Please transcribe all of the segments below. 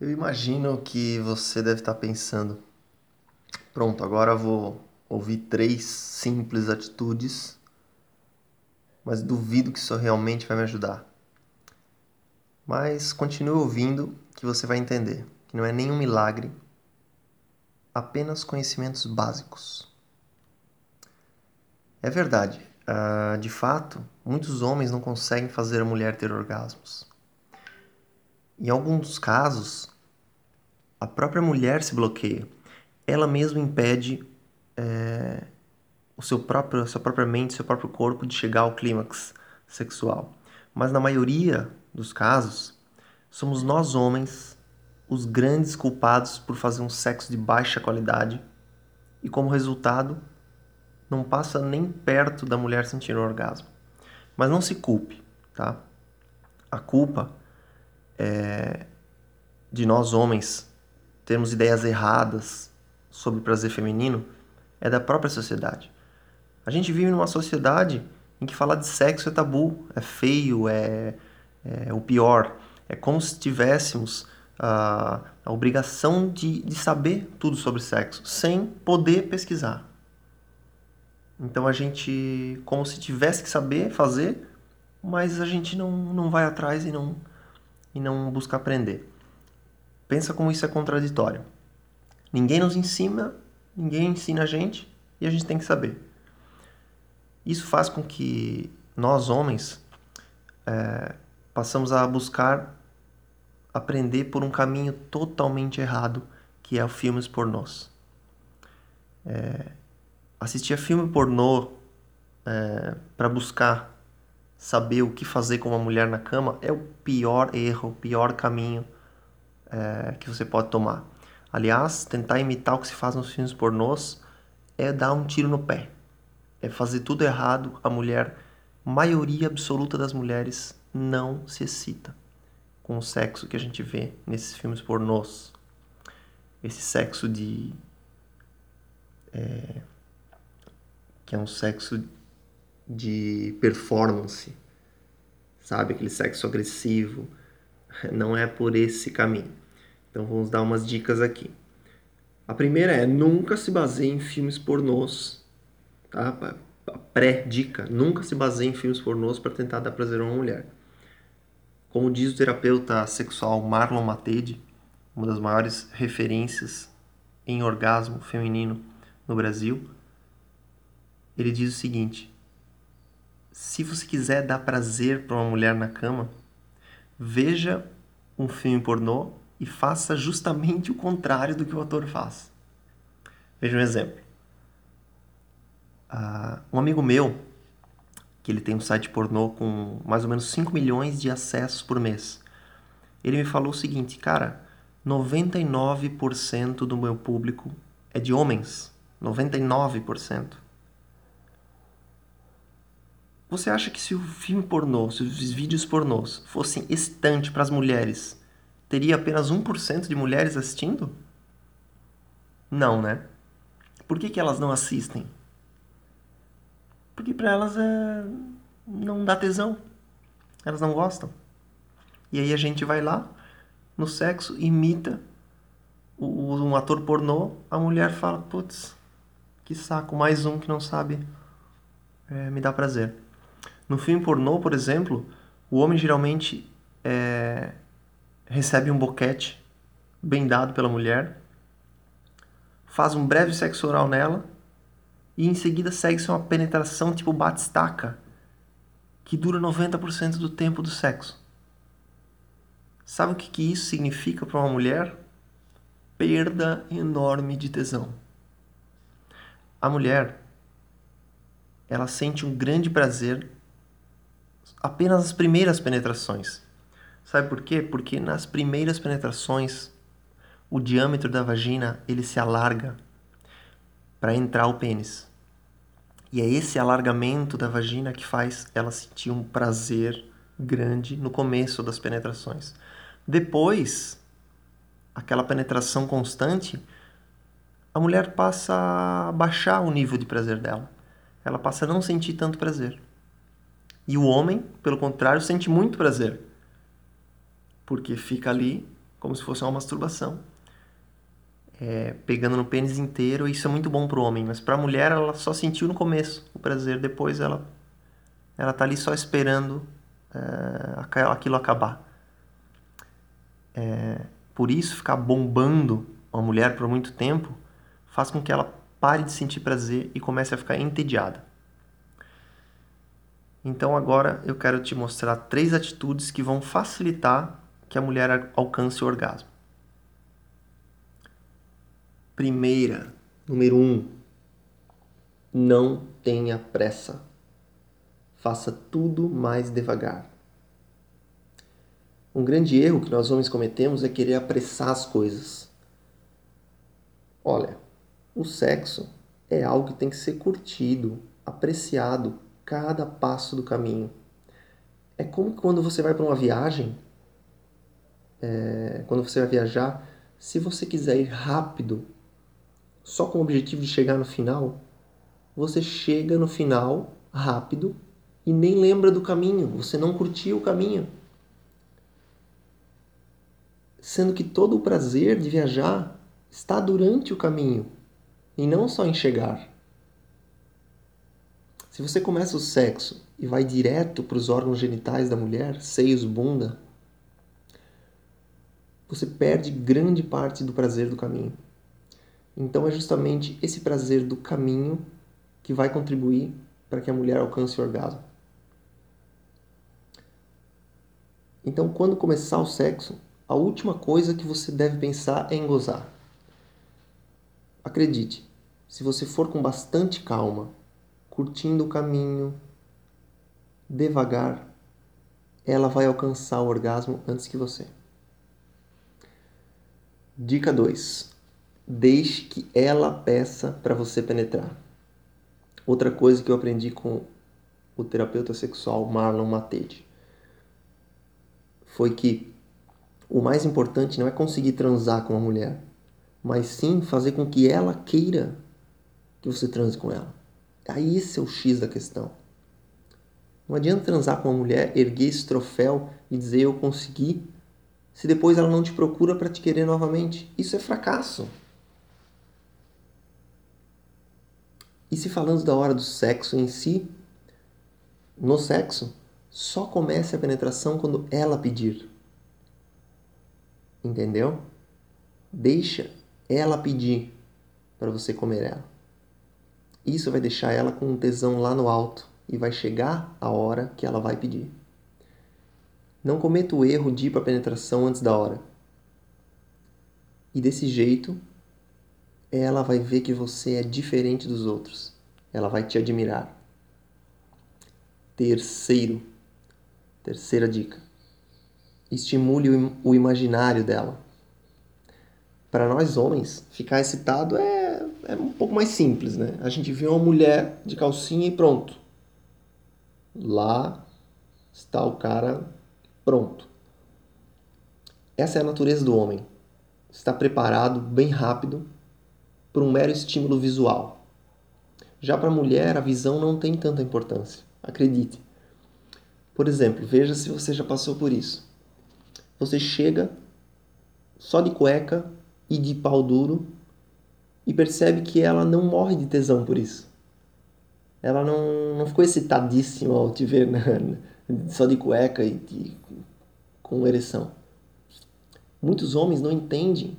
Eu imagino que você deve estar pensando: pronto, agora vou ouvir três simples atitudes, mas duvido que isso realmente vai me ajudar. Mas continue ouvindo que você vai entender que não é nenhum milagre, apenas conhecimentos básicos. É verdade, uh, de fato, muitos homens não conseguem fazer a mulher ter orgasmos. Em alguns casos, a própria mulher se bloqueia. Ela mesma impede é, o seu próprio, a sua própria mente, seu próprio corpo de chegar ao clímax sexual. Mas na maioria dos casos, somos nós homens os grandes culpados por fazer um sexo de baixa qualidade e, como resultado, não passa nem perto da mulher sentir o orgasmo. Mas não se culpe, tá? A culpa é de nós homens termos ideias erradas sobre prazer feminino é da própria sociedade. A gente vive numa sociedade em que falar de sexo é tabu, é feio, é, é o pior. É como se tivéssemos a, a obrigação de, de saber tudo sobre sexo, sem poder pesquisar. Então a gente, como se tivesse que saber fazer, mas a gente não, não vai atrás e não, e não busca aprender. Pensa como isso é contraditório. Ninguém nos ensina, ninguém ensina a gente e a gente tem que saber. Isso faz com que nós, homens, é, passamos a buscar aprender por um caminho totalmente errado, que é o filmes pornôs. É, assistir a filme pornô é, para buscar saber o que fazer com uma mulher na cama é o pior erro, o pior caminho é, que você pode tomar. Aliás, tentar imitar o que se faz nos filmes pornôs é dar um tiro no pé. É fazer tudo errado. A mulher, maioria absoluta das mulheres, não se excita com o sexo que a gente vê nesses filmes pornôs. Esse sexo de. É, que é um sexo de performance, sabe? Aquele sexo agressivo. Não é por esse caminho. Então vamos dar umas dicas aqui. A primeira é nunca se baseie em filmes pornôs, tá? Pré-dica, nunca se baseie em filmes pornôs para tentar dar prazer a uma mulher. Como diz o terapeuta sexual Marlon Matede, uma das maiores referências em orgasmo feminino no Brasil, ele diz o seguinte: se você quiser dar prazer para uma mulher na cama, veja um filme pornô e faça justamente o contrário do que o ator faz. Veja um exemplo. Uh, um amigo meu que ele tem um site pornô com mais ou menos 5 milhões de acessos por mês. Ele me falou o seguinte, cara, 99% do meu público é de homens. 99%. Você acha que se o filme pornô, se os vídeos pornôs fossem estante para as mulheres, teria apenas 1% de mulheres assistindo? Não, né? Por que, que elas não assistem? Porque para elas é... não dá tesão. Elas não gostam. E aí a gente vai lá, no sexo, imita o, um ator pornô, a mulher fala, putz, que saco, mais um que não sabe é, me dar prazer. No filme pornô, por exemplo, o homem geralmente é, recebe um boquete bem dado pela mulher, faz um breve sexo oral nela e em seguida segue-se uma penetração tipo batistaca, que dura 90% do tempo do sexo. Sabe o que, que isso significa para uma mulher? Perda enorme de tesão. A mulher, ela sente um grande prazer apenas nas primeiras penetrações. Sabe por quê? Porque nas primeiras penetrações o diâmetro da vagina ele se alarga para entrar o pênis. E é esse alargamento da vagina que faz ela sentir um prazer grande no começo das penetrações. Depois, aquela penetração constante, a mulher passa a baixar o nível de prazer dela. Ela passa a não sentir tanto prazer. E o homem, pelo contrário, sente muito prazer. Porque fica ali como se fosse uma masturbação. É, pegando no pênis inteiro, isso é muito bom pro homem, mas pra mulher ela só sentiu no começo o prazer, depois ela ela tá ali só esperando é, aquilo acabar. É, por isso, ficar bombando uma mulher por muito tempo faz com que ela pare de sentir prazer e comece a ficar entediada. Então agora eu quero te mostrar três atitudes que vão facilitar que a mulher alcance o orgasmo. Primeira, número um, não tenha pressa. Faça tudo mais devagar. Um grande erro que nós homens cometemos é querer apressar as coisas. Olha, o sexo é algo que tem que ser curtido, apreciado, cada passo do caminho. É como quando você vai para uma viagem, é, quando você vai viajar, se você quiser ir rápido, só com o objetivo de chegar no final, você chega no final rápido e nem lembra do caminho, você não curtiu o caminho. Sendo que todo o prazer de viajar está durante o caminho e não só em chegar. Se você começa o sexo e vai direto para os órgãos genitais da mulher, seios, bunda, você perde grande parte do prazer do caminho. Então é justamente esse prazer do caminho que vai contribuir para que a mulher alcance o orgasmo. Então, quando começar o sexo, a última coisa que você deve pensar é em gozar. Acredite, se você for com bastante calma curtindo o caminho, devagar, ela vai alcançar o orgasmo antes que você. Dica 2. Deixe que ela peça para você penetrar. Outra coisa que eu aprendi com o terapeuta sexual Marlon Matede foi que o mais importante não é conseguir transar com a mulher, mas sim fazer com que ela queira que você transe com ela. Esse é o X da questão. Não adianta transar com uma mulher, erguer esse troféu e dizer eu consegui, se depois ela não te procura para te querer novamente. Isso é fracasso. E se falando da hora do sexo em si, no sexo, só comece a penetração quando ela pedir. Entendeu? Deixa ela pedir para você comer ela. Isso vai deixar ela com um tesão lá no alto e vai chegar a hora que ela vai pedir. Não cometa o erro de ir para a penetração antes da hora. E desse jeito, ela vai ver que você é diferente dos outros. Ela vai te admirar. Terceiro, terceira dica. Estimule o imaginário dela. Para nós homens, ficar excitado é é um pouco mais simples, né? A gente vê uma mulher de calcinha e pronto. Lá está o cara pronto. Essa é a natureza do homem. Está preparado bem rápido para um mero estímulo visual. Já para a mulher, a visão não tem tanta importância. Acredite. Por exemplo, veja se você já passou por isso. Você chega só de cueca e de pau duro e percebe que ela não morre de tesão por isso. Ela não, não ficou excitadíssima ao te ver né? só de cueca e de, com ereção. Muitos homens não entendem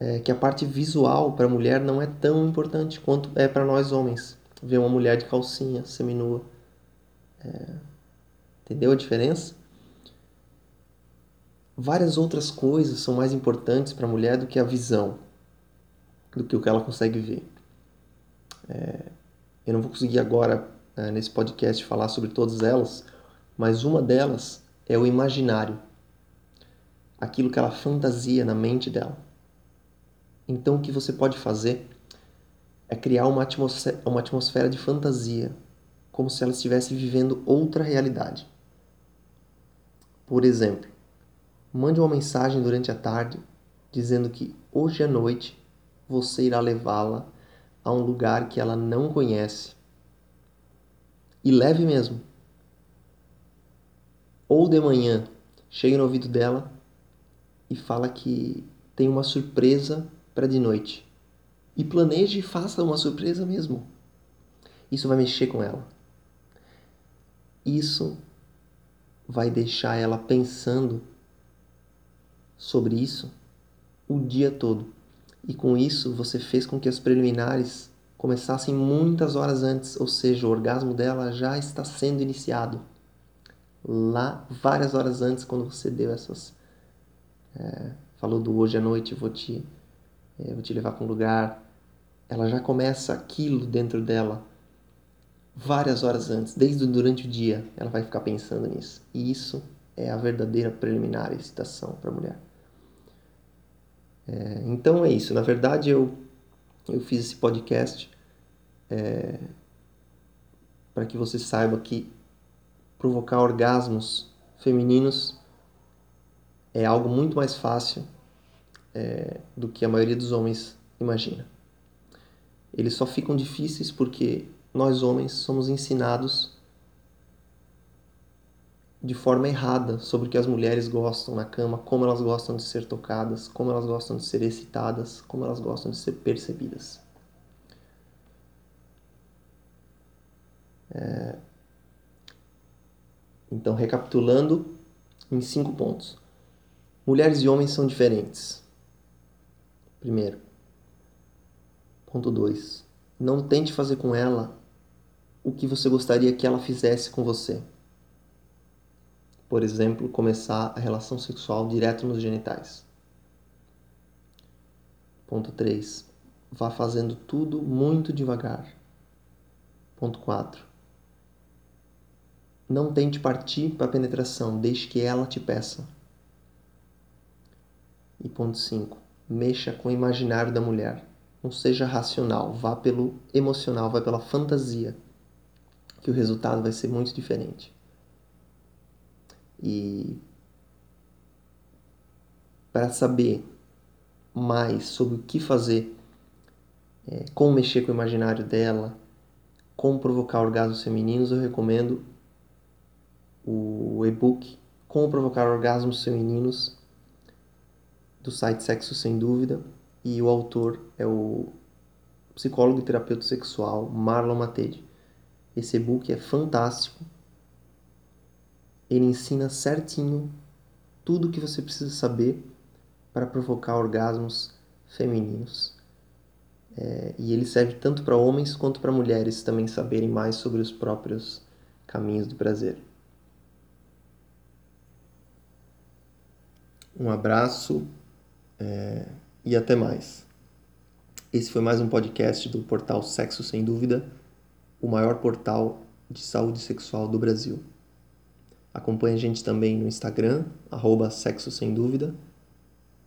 é, que a parte visual para a mulher não é tão importante quanto é para nós homens. Ver uma mulher de calcinha, seminua. É, entendeu a diferença? Várias outras coisas são mais importantes para a mulher do que a visão do que o que ela consegue ver. É, eu não vou conseguir agora, é, nesse podcast, falar sobre todas elas, mas uma delas é o imaginário aquilo que ela fantasia na mente dela. Então, o que você pode fazer é criar uma atmosfera, uma atmosfera de fantasia, como se ela estivesse vivendo outra realidade. Por exemplo, mande uma mensagem durante a tarde dizendo que hoje à noite você irá levá-la a um lugar que ela não conhece. E leve mesmo. Ou de manhã, chegue no ouvido dela e fala que tem uma surpresa para de noite. E planeje e faça uma surpresa mesmo. Isso vai mexer com ela. Isso vai deixar ela pensando sobre isso o dia todo. E com isso você fez com que as preliminares começassem muitas horas antes, ou seja, o orgasmo dela já está sendo iniciado. Lá várias horas antes quando você deu essas é, falou do hoje à noite vou te é, vou te levar para um lugar ela já começa aquilo dentro dela várias horas antes desde durante o dia ela vai ficar pensando nisso. E isso é a verdadeira preliminar excitação para a mulher é, então é isso na verdade eu eu fiz esse podcast é, para que você saiba que provocar orgasmos femininos é algo muito mais fácil é, do que a maioria dos homens imagina. Eles só ficam difíceis porque nós homens somos ensinados de forma errada sobre o que as mulheres gostam na cama, como elas gostam de ser tocadas, como elas gostam de ser excitadas, como elas gostam de ser percebidas. É... Então, recapitulando em cinco pontos. Mulheres e homens são diferentes. Primeiro. Ponto 2. Não tente fazer com ela o que você gostaria que ela fizesse com você. Por exemplo, começar a relação sexual direto nos genitais. Ponto 3. Vá fazendo tudo muito devagar. Ponto 4. Não tente partir para a penetração, deixe que ela te peça. E ponto 5. Mexa com o imaginário da mulher. Não seja racional, vá pelo emocional, vá pela fantasia, que o resultado vai ser muito diferente. E para saber mais sobre o que fazer, é, como mexer com o imaginário dela, como provocar orgasmos femininos, eu recomendo o e-book Como Provocar Orgasmos Femininos do site Sexo Sem Dúvida e o autor é o psicólogo e terapeuta sexual Marlon Matede. Esse e-book é fantástico. Ele ensina certinho tudo o que você precisa saber para provocar orgasmos femininos. É, e ele serve tanto para homens quanto para mulheres também saberem mais sobre os próprios caminhos do prazer. Um abraço é, e até mais. Esse foi mais um podcast do portal Sexo Sem Dúvida, o maior portal de saúde sexual do Brasil. Acompanhe a gente também no Instagram, arroba Sexo Sem Dúvida,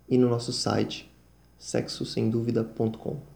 e no nosso site, sexosemduvida.com.